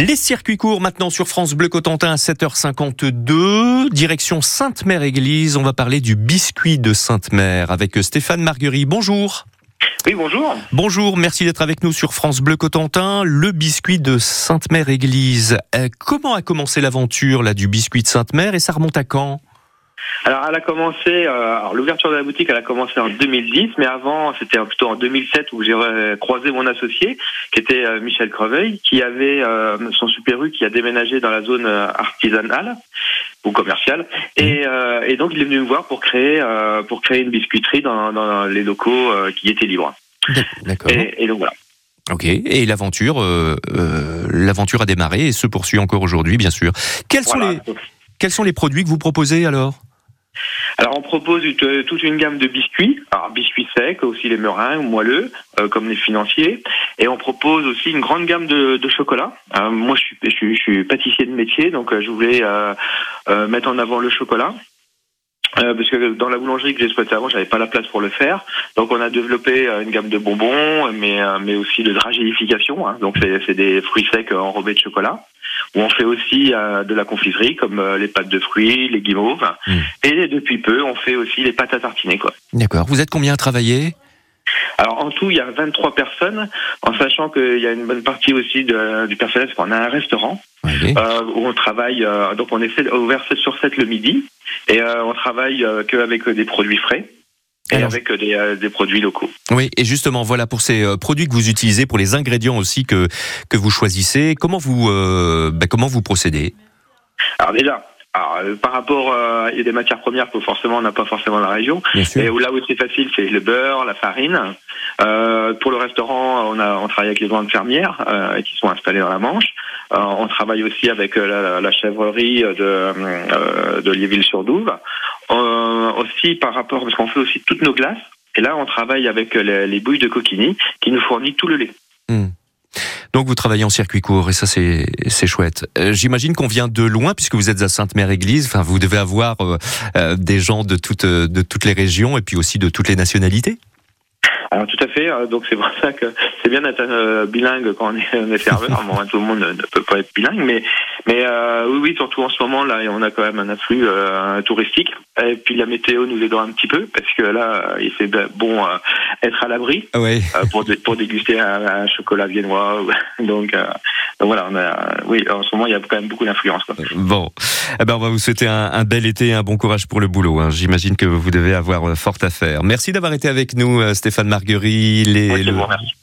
Les circuits courts maintenant sur France Bleu Cotentin à 7h52, direction Sainte-Mère-Église. On va parler du biscuit de Sainte-Mère avec Stéphane Marguerite. Bonjour. Oui, bonjour. Bonjour, merci d'être avec nous sur France Bleu Cotentin. Le biscuit de Sainte-Mère-Église. Euh, comment a commencé l'aventure là du biscuit de Sainte-Mère et ça remonte à quand? Alors, elle a commencé. Euh, alors, l'ouverture de la boutique, elle a commencé en 2010, mais avant, c'était plutôt en 2007 où j'ai croisé mon associé, qui était euh, Michel Creveil, qui avait euh, son super U qui a déménagé dans la zone artisanale ou commerciale, et, et, donc il est venu me voir pour créer pour créer une biscuiterie dans, dans les locaux qui étaient libres. D'accord. Et, donc voilà. Ok. Et l'aventure, l'aventure a démarré et se poursuit encore aujourd'hui, bien sûr. Quels sont les quels sont les produits que vous proposez alors? Alors on propose toute une gamme de biscuits, alors biscuits secs, aussi les meringues, moelleux, euh, comme les financiers, et on propose aussi une grande gamme de, chocolat. Euh, moi je suis, pâtissier de métier, donc euh, je voulais mettre en avant le chocolat. Euh, parce que dans la boulangerie que j'exploitais avant, j'avais pas la place pour le faire. Donc on a développé euh, une gamme de bonbons, mais euh, mais aussi de dragéification. Hein. Donc c'est des fruits secs enrobés de chocolat. Où on fait aussi de la confiserie comme les pâtes de fruits, les guimauves. Hmm. Et depuis peu, on fait aussi les pâtes à tartiner. quoi. D'accord. Vous êtes combien à travailler? Alors en tout, il y a 23 personnes, en sachant qu'il y a une bonne partie aussi de, du personnel, parce qu'on a un restaurant euh, où on travaille, euh, donc on est ouvert 7 sur 7 le midi, et euh, on travaille euh, qu'avec des produits frais. Et avec des, euh, des, produits locaux. Oui, et justement, voilà pour ces produits que vous utilisez, pour les ingrédients aussi que que vous choisissez, comment vous ben, comment vous procédez? Alors déjà, alors, euh, par rapport euh, à des matières premières que forcément on n'a pas forcément dans la région. Et où, là où c'est facile, c'est le beurre, la farine. Euh, pour le restaurant, on a on travaille avec les ventes fermières euh, qui sont installées dans la Manche. Euh, on travaille aussi avec la, la chèvrerie de de Liéville-sur-Douve. Aussi par rapport parce qu'on fait aussi toutes nos glaces. Et là, on travaille avec les, les bouilles de coquini qui nous fournit tout le lait. Hmm. Donc vous travaillez en circuit court et ça c'est c'est chouette. Euh, j'imagine qu'on vient de loin puisque vous êtes à Sainte-Mère-Église. Enfin, vous devez avoir euh, euh, des gens de toutes de toutes les régions et puis aussi de toutes les nationalités. Alors tout à fait. Donc c'est pour ça que c'est bien d'être bilingue quand on est, on est serveur. Bon, tout le monde ne peut pas être bilingue, mais mais euh, oui, oui, surtout en ce moment là, on a quand même un afflux euh, touristique. Et puis la météo nous aidera un petit peu parce que là, il fait bon euh, être à l'abri oui. pour pour déguster un, chocolat viennois. Donc, donc voilà, on a, oui, en ce moment il y a quand même beaucoup d'influence. Bon, eh ben on va vous souhaiter un, un, bel été, et un bon courage pour le boulot. Hein. J'imagine que vous devez avoir fort à faire. Merci d'avoir été avec nous, Stéphane Marguerite, les, le,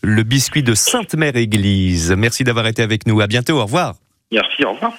le biscuit de Sainte-Mère Église. Merci d'avoir été avec nous. À bientôt. Au revoir. Merci, au revoir.